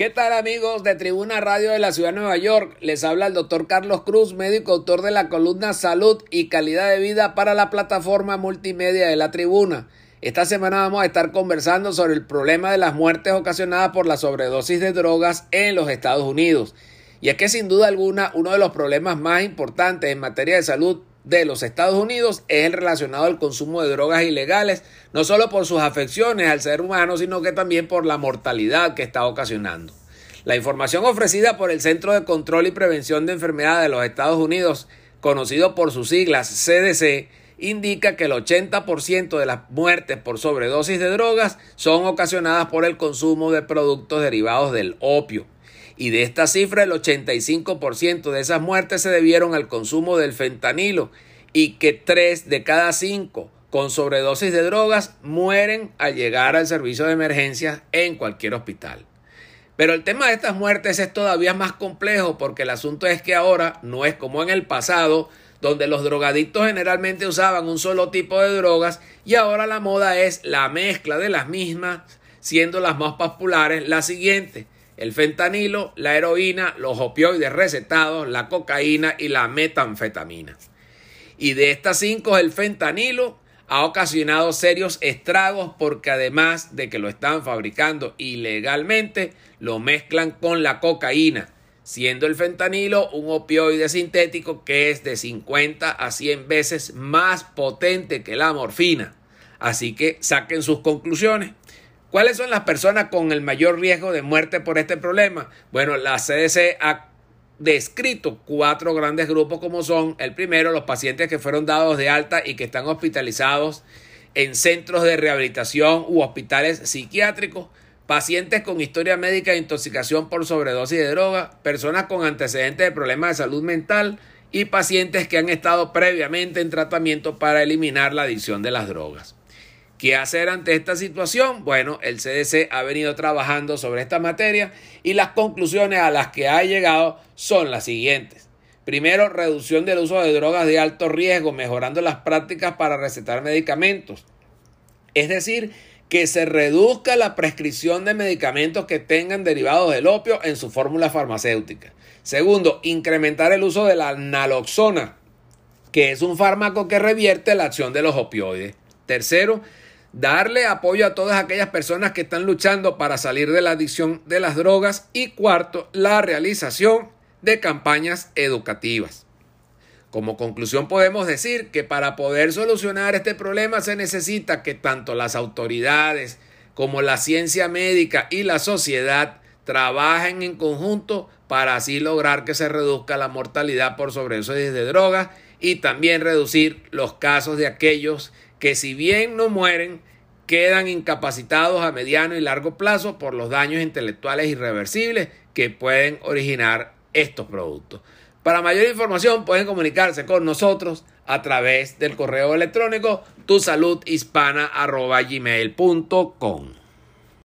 ¿Qué tal amigos de Tribuna Radio de la Ciudad de Nueva York? Les habla el doctor Carlos Cruz, médico autor de la columna Salud y Calidad de Vida para la plataforma multimedia de la Tribuna. Esta semana vamos a estar conversando sobre el problema de las muertes ocasionadas por la sobredosis de drogas en los Estados Unidos. Y es que sin duda alguna uno de los problemas más importantes en materia de salud de los Estados Unidos es el relacionado al consumo de drogas ilegales, no solo por sus afecciones al ser humano, sino que también por la mortalidad que está ocasionando. La información ofrecida por el Centro de Control y Prevención de Enfermedades de los Estados Unidos, conocido por sus siglas CDC, indica que el 80% de las muertes por sobredosis de drogas son ocasionadas por el consumo de productos derivados del opio y de esta cifra el 85% de esas muertes se debieron al consumo del fentanilo y que 3 de cada 5 con sobredosis de drogas mueren al llegar al servicio de emergencia en cualquier hospital. Pero el tema de estas muertes es todavía más complejo porque el asunto es que ahora no es como en el pasado, donde los drogadictos generalmente usaban un solo tipo de drogas y ahora la moda es la mezcla de las mismas, siendo las más populares las siguientes el fentanilo, la heroína, los opioides recetados, la cocaína y la metanfetamina. Y de estas cinco, el fentanilo ha ocasionado serios estragos porque además de que lo están fabricando ilegalmente, lo mezclan con la cocaína, siendo el fentanilo un opioide sintético que es de 50 a 100 veces más potente que la morfina. Así que saquen sus conclusiones. ¿Cuáles son las personas con el mayor riesgo de muerte por este problema? Bueno, la CDC ha descrito cuatro grandes grupos como son el primero, los pacientes que fueron dados de alta y que están hospitalizados en centros de rehabilitación u hospitales psiquiátricos, pacientes con historia médica de intoxicación por sobredosis de droga, personas con antecedentes de problemas de salud mental y pacientes que han estado previamente en tratamiento para eliminar la adicción de las drogas. ¿Qué hacer ante esta situación? Bueno, el CDC ha venido trabajando sobre esta materia y las conclusiones a las que ha llegado son las siguientes. Primero, reducción del uso de drogas de alto riesgo, mejorando las prácticas para recetar medicamentos. Es decir, que se reduzca la prescripción de medicamentos que tengan derivados del opio en su fórmula farmacéutica. Segundo, incrementar el uso de la naloxona, que es un fármaco que revierte la acción de los opioides. Tercero, darle apoyo a todas aquellas personas que están luchando para salir de la adicción de las drogas y cuarto, la realización de campañas educativas. Como conclusión podemos decir que para poder solucionar este problema se necesita que tanto las autoridades como la ciencia médica y la sociedad trabajen en conjunto para así lograr que se reduzca la mortalidad por sobredosis de drogas y también reducir los casos de aquellos que si bien no mueren, quedan incapacitados a mediano y largo plazo por los daños intelectuales irreversibles que pueden originar estos productos. Para mayor información pueden comunicarse con nosotros a través del correo electrónico tusaludhispana.gmail.com